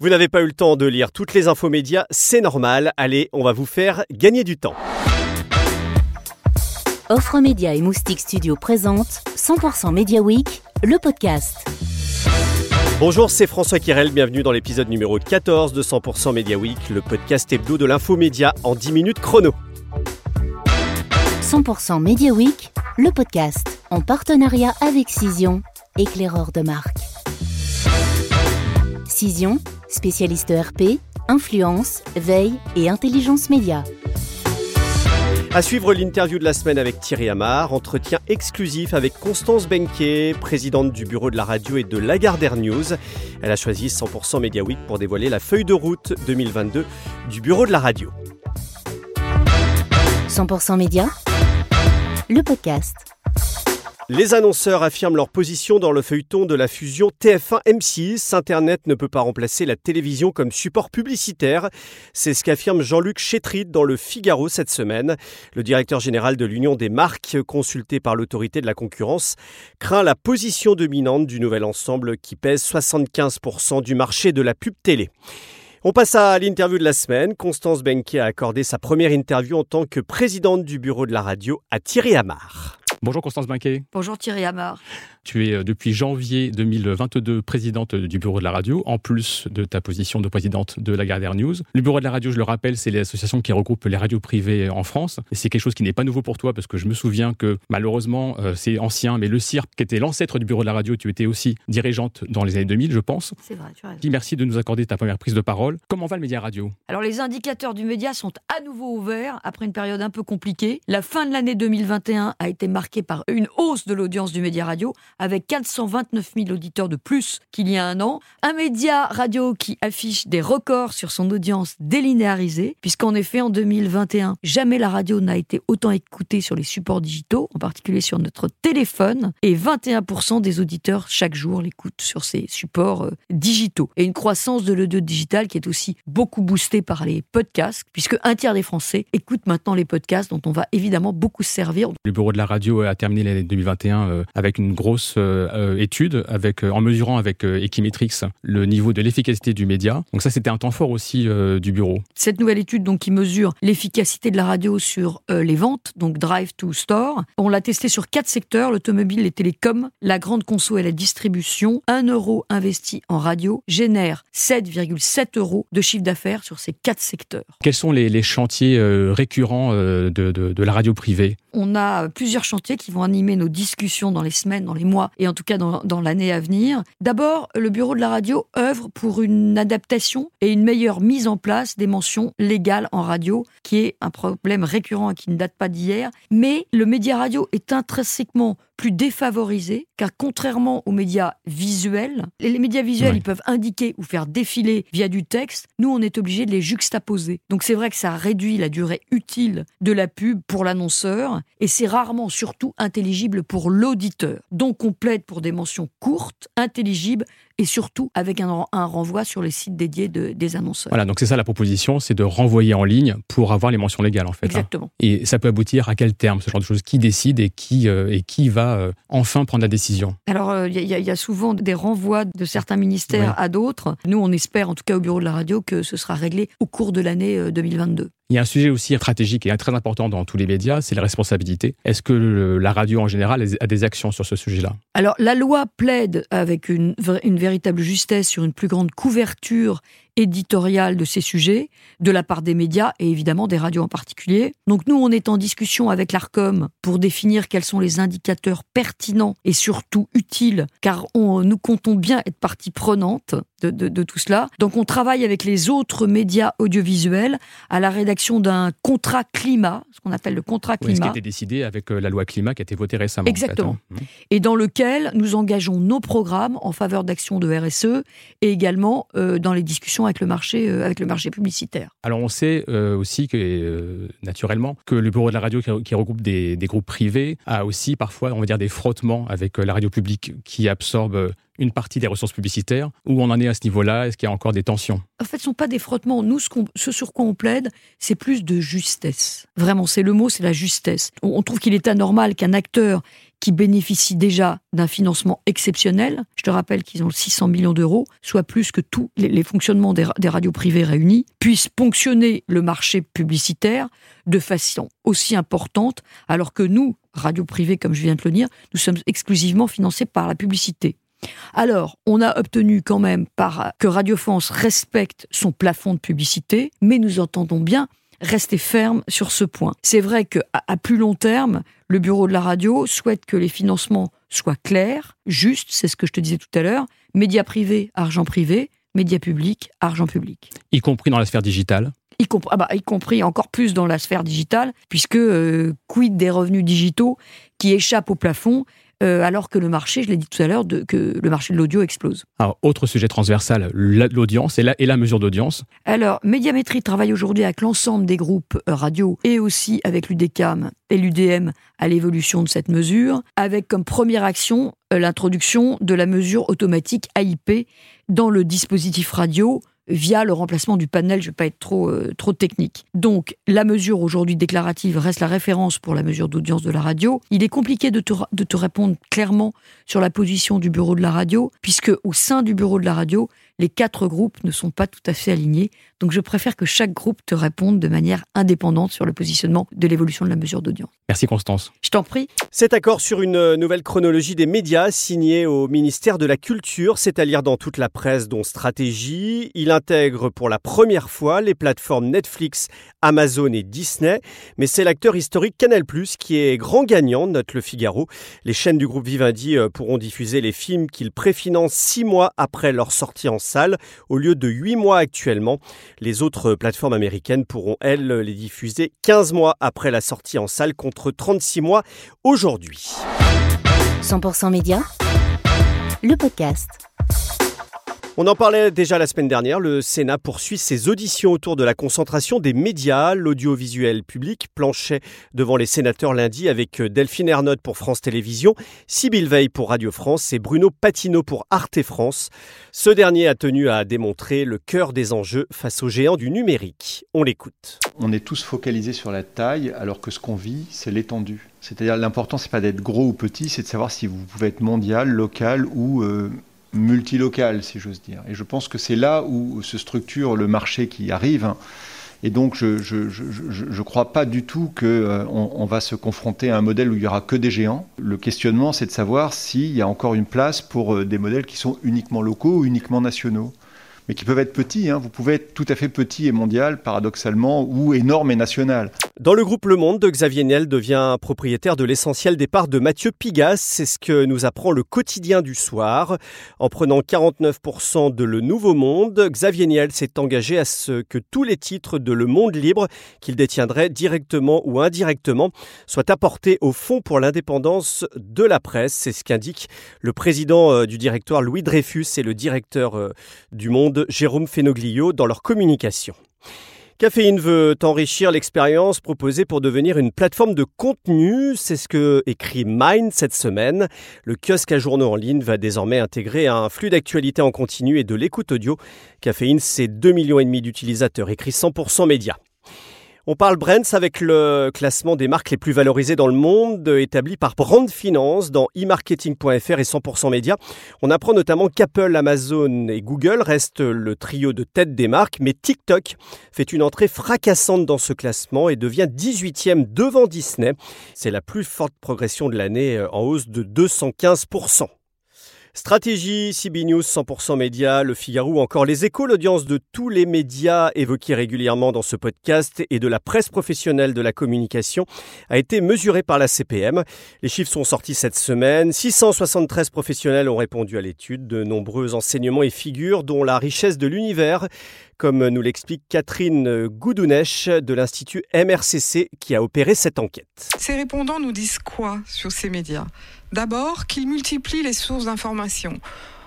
Vous n'avez pas eu le temps de lire toutes les infos médias, c'est normal. Allez, on va vous faire gagner du temps. Offre Média et Moustique Studio présente 100% Media Week, le podcast. Bonjour, c'est François Kirel, bienvenue dans l'épisode numéro 14 de 100% Media Week, le podcast hebdo de l'info média en 10 minutes chrono. 100% Media Week, le podcast, en partenariat avec Cision, éclaireur de marque. Cision, spécialiste RP, influence, veille et intelligence média. À suivre l'interview de la semaine avec Thierry Amar, entretien exclusif avec Constance Benquet, présidente du bureau de la radio et de Lagardère News. Elle a choisi 100% Media Week pour dévoiler la feuille de route 2022 du bureau de la radio. 100% Média, le podcast. Les annonceurs affirment leur position dans le feuilleton de la fusion TF1-M6. Internet ne peut pas remplacer la télévision comme support publicitaire. C'est ce qu'affirme Jean-Luc Chétrit dans le Figaro cette semaine. Le directeur général de l'Union des marques, consulté par l'autorité de la concurrence, craint la position dominante du nouvel ensemble qui pèse 75% du marché de la pub télé. On passe à l'interview de la semaine. Constance Benke a accordé sa première interview en tant que présidente du bureau de la radio à Thierry Amar. Bonjour Constance Binquet. Bonjour Thierry Amar. Tu es euh, depuis janvier 2022 présidente du bureau de la radio, en plus de ta position de présidente de la Gardère News. Le bureau de la radio, je le rappelle, c'est l'association qui regroupe les radios privées en France. Et c'est quelque chose qui n'est pas nouveau pour toi, parce que je me souviens que malheureusement, euh, c'est ancien, mais le CIRP, qui était l'ancêtre du bureau de la radio, tu étais aussi dirigeante dans les années 2000, je pense. C'est vrai, tu as raison. Merci de nous accorder ta première prise de parole. Comment va le média radio? Alors les indicateurs du média sont à nouveau ouverts après une période un peu compliquée. La fin de l'année 2021 a été marquée par une hausse de l'audience du média radio, avec 429 000 auditeurs de plus qu'il y a un an. Un média radio qui affiche des records sur son audience délinéarisée, puisqu'en effet, en 2021, jamais la radio n'a été autant écoutée sur les supports digitaux, en particulier sur notre téléphone, et 21% des auditeurs chaque jour l'écoutent sur ces supports euh, digitaux. Et une croissance de l'audio digital qui est aussi beaucoup boostée par les podcasts, puisque un tiers des Français écoutent maintenant les podcasts, dont on va évidemment beaucoup se servir. Le bureau de la radio a terminé l'année 2021 euh, avec une grosse euh, euh, étude, avec, en mesurant avec Equimetrix le niveau de l'efficacité du média. Donc ça, c'était un temps fort aussi du bureau. Cette nouvelle étude donc qui mesure l'efficacité de la radio sur les ventes, donc drive to store, on l'a testé sur quatre secteurs l'automobile, les télécoms, la grande conso et la distribution. Un euro investi en radio génère 7,7 euros de chiffre d'affaires sur ces quatre secteurs. Quels sont les, les chantiers récurrents de, de, de la radio privée? On a plusieurs chantiers qui vont animer nos discussions dans les semaines, dans les mois et en tout cas dans, l'année à venir. D'abord, le bureau de la radio œuvre pour une adaptation et une meilleure mise en place des mentions légales en radio, qui est un problème récurrent et qui ne date pas d'hier. Mais le média radio est intrinsèquement plus défavorisé, car contrairement aux médias visuels, les médias visuels, ils peuvent indiquer ou faire défiler via du texte. Nous, on est obligé de les juxtaposer. Donc c'est vrai que ça réduit la durée utile de la pub pour l'annonceur, et c'est rarement surtout intelligible pour l'auditeur. Donc on plaide pour des mentions courtes, intelligibles, et surtout avec un, un renvoi sur les sites dédiés de- des annonceurs. Voilà, donc c'est ça la proposition, c'est de renvoyer en ligne pour avoir les mentions légales en fait. hein. Exactement. Et ça peut aboutir à quel terme, ce genre de choses? Qui décide et qui, euh, et qui va euh, enfin prendre la décision? Alors, euh, il y, a- il y a souvent des renvois de certains ministères Oui. à d'autres. Nous, on espère, en tout cas au bureau de la radio, que ce sera réglé au cours de l'année euh, 2022. Il y a un sujet aussi stratégique et très important dans tous les médias, c'est la responsabilité. Est-ce que la radio en général a des actions sur ce sujet-là? Alors, la loi plaide avec une véritable justesse sur une plus grande couverture éditoriale de ces sujets, de la part des médias et évidemment des radios en particulier. Donc, nous, on est en discussion avec l'ARCOM pour définir quels sont les indicateurs pertinents et surtout utiles, car on, nous comptons bien être partie prenante de, de- de tout cela. Donc, on travaille avec les autres médias audiovisuels à la rédaction d'un contrat climat, ce qu'on appelle le contrat Ou est-ce qui climat. a été décidé avec euh, la loi climat qui a été votée récemment en fait, Exactement. hein et dans lequel nous engageons nos programmes en faveur d'actions de RSE et également euh, dans les discussions avec le marché, euh, avec le marché publicitaire. Alors on sait euh, aussi que, euh, naturellement, que le bureau de la radio qui, regroupe des, des groupes privés a aussi parfois, on va dire, des frottements avec la radio publique qui absorbe une partie des ressources publicitaires. Où on en est à ce niveau-là? Est-ce qu'il y a encore des tensions? En fait, ce ne sont pas des frottements. Nous, ce, sur quoi on plaide, c'est plus de justesse. Vraiment, c'est le mot, c'est la justesse. On, on trouve qu'il est anormal qu'un acteur qui bénéficient déjà d'un financement exceptionnel. Je te rappelle qu'ils ont 600 millions d'euros, soit plus que tous les, fonctionnements des, radios privées réunis, puissent ponctionner le marché publicitaire de façon aussi importante, alors que nous, radios privées, comme je viens de le dire, nous sommes exclusivement financés par la publicité. Alors, on a obtenu quand même que Radio France respecte son plafond de publicité, mais nous entendons bien rester ferme sur ce point. C'est vrai qu'à à plus long terme, le bureau de la radio souhaite que les financements soient clairs, justes, c'est ce que je te disais tout à l'heure, médias privés, argent privé, médias publics, argent public. Y compris dans la sphère digitale y, ah bah, y compris encore plus dans la sphère digitale, puisque euh, quid des revenus digitaux qui échappent au plafond euh, alors que le marché, je l'ai dit tout à l'heure, que le marché de l'audio explose. Alors, autre sujet transversal, l'audience et la, et la mesure d'audience. Alors, Médiamétrie travaille aujourd'hui avec l'ensemble des groupes euh, radio et aussi avec l'UDECAM et l'UDM à l'évolution de cette mesure, avec comme première action euh, l'introduction de la mesure automatique AIP dans le dispositif radio via le remplacement du panel. Je ne vais pas être trop, euh, trop technique. Donc, la mesure aujourd'hui déclarative reste la référence pour la mesure d'audience de la radio. Il est compliqué de de te répondre clairement sur la position du bureau de la radio, puisque au sein du bureau de la radio, les quatre groupes ne sont pas tout à fait alignés. Donc je préfère que chaque groupe te réponde de manière indépendante sur le positionnement de l'évolution de la mesure d'audience. Merci Constance. Je t'en prie. Cet accord sur une nouvelle chronologie des médias signé au ministère de la Culture, c'est à lire dans toute la presse dont Stratégie. Il intègre pour la première fois les plateformes Netflix, Amazon et Disney, mais c'est l'acteur historique Canal+, qui est grand gagnant, note le Figaro. Les chaînes du groupe Vivendi euh, pourront diffuser les films qu'ils préfinancent six mois après leur sortie en salle, au lieu de 8 mois actuellement. Les autres plateformes américaines pourront, elles, les diffuser 15 mois après la sortie en salle contre 36 mois aujourd'hui. 100% Média, le podcast. On en parlait déjà la semaine dernière, le Sénat poursuit ses auditions autour de la concentration des médias. L'audiovisuel public planchait devant les sénateurs lundi avec Delphine Ernotte pour France Télévisions, Sybille Veil pour Radio France et Bruno Patino pour Arte France. Ce dernier a tenu à démontrer le cœur des enjeux face aux géants du numérique. On l'écoute. On est tous focalisés sur la taille alors que ce qu'on vit, c'est l'étendue. C'est-à-dire l'important, c'est pas d'être gros ou petit, c'est de savoir si vous pouvez être mondial, local ou euh, multilocal, si j'ose dire. Et je pense que c'est là où se structure le marché qui arrive. Et donc, je ne crois pas du tout qu'on euh, on va se confronter à un modèle où il y aura que des géants. Le questionnement, c'est de savoir s'il y a encore une place pour euh, des modèles qui sont uniquement locaux ou uniquement nationaux mais qui peuvent être petits. Hein. Vous pouvez être tout à fait petit et mondial, paradoxalement, ou énorme et national. Dans le groupe Le Monde, Xavier Niel devient propriétaire de l'essentiel des parts de Mathieu Pigas. C'est ce que nous apprend le quotidien du soir. En prenant 49% de Le Nouveau Monde, Xavier Niel s'est engagé à ce que tous les titres de Le Monde Libre qu'il détiendrait directement ou indirectement soient apportés au Fonds pour l'indépendance de la presse. C'est ce qu'indique le président euh, du directoire Louis Dreyfus et le directeur euh, du Monde Jérôme Fenoglio dans leur communication. Caféine veut enrichir l'expérience proposée pour devenir une plateforme de contenu. C'est ce que écrit Mind cette semaine. Le kiosque à journaux en ligne va désormais intégrer un flux d'actualité en continu et de l'écoute audio. Caféine, c'est 2,5 millions d'utilisateurs, écrit 100% médias. On parle Brands avec le classement des marques les plus valorisées dans le monde établi par Brand Finance dans e-marketing.fr et 100% Média. On apprend notamment qu'Apple, Amazon et Google restent le trio de tête des marques, mais TikTok fait une entrée fracassante dans ce classement et devient 18e devant Disney. C'est la plus forte progression de l'année euh, en hausse de 215%. Stratégie, CB News, 100% médias, Le Figaro encore Les Échos, l'audience de tous les médias évoqués régulièrement dans ce podcast et de la presse professionnelle de la communication a été mesurée par la CPM. Les chiffres sont sortis cette semaine. 673 professionnels ont répondu à l'étude. De nombreux enseignements et figures, dont la richesse de l'univers, comme nous l'explique Catherine Goudounèche de l'Institut MRCC qui a opéré cette enquête. Ces répondants nous disent quoi sur ces médias? D'abord, qu'ils multiplient les sources d'information.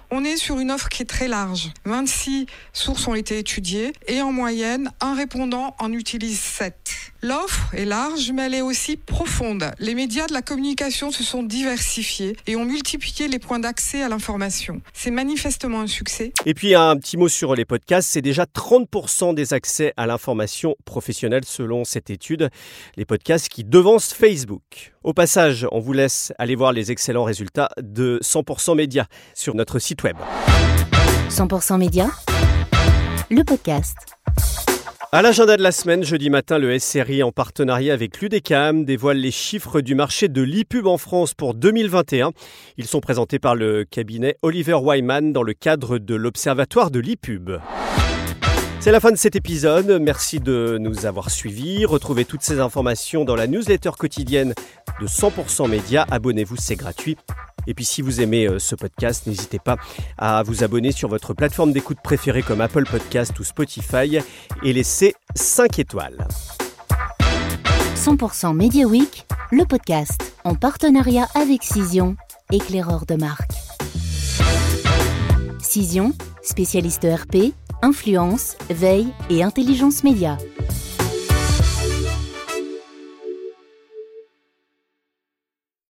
On est sur une offre qui est très large. 26 sources ont été étudiées et en moyenne, un répondant en utilise 7. L'offre est large, mais elle est aussi profonde. Les médias de la communication se sont diversifiés et ont multiplié les points d'accès à l'information. C'est manifestement un succès. Et puis un petit mot sur les podcasts, c'est déjà 30% des accès à l'information professionnelle selon cette étude. Les podcasts qui devancent Facebook. Au passage, on vous laisse aller voir les excellents résultats de 100% Média sur notre site web. 100% Média, le podcast. À l'agenda de la semaine, jeudi matin, le SRI en partenariat avec l'UDECAM dévoile les chiffres du marché de l'e-pub en France pour 2021. Ils sont présentés par le cabinet Oliver Wyman dans le cadre de l'Observatoire de l'e-pub. C'est la fin de cet épisode. Merci de nous avoir suivis. Retrouvez toutes ces informations dans la newsletter quotidienne de 100% Média. Abonnez-vous, c'est gratuit. Et puis si vous aimez euh, ce podcast, n'hésitez pas à vous abonner sur votre plateforme d'écoute préférée comme Apple Podcast ou Spotify et laisser 5 étoiles. 100% Media Week, le podcast en partenariat avec Cision, éclaireur de marque. Cision, spécialiste ERP, influence, veille et intelligence média.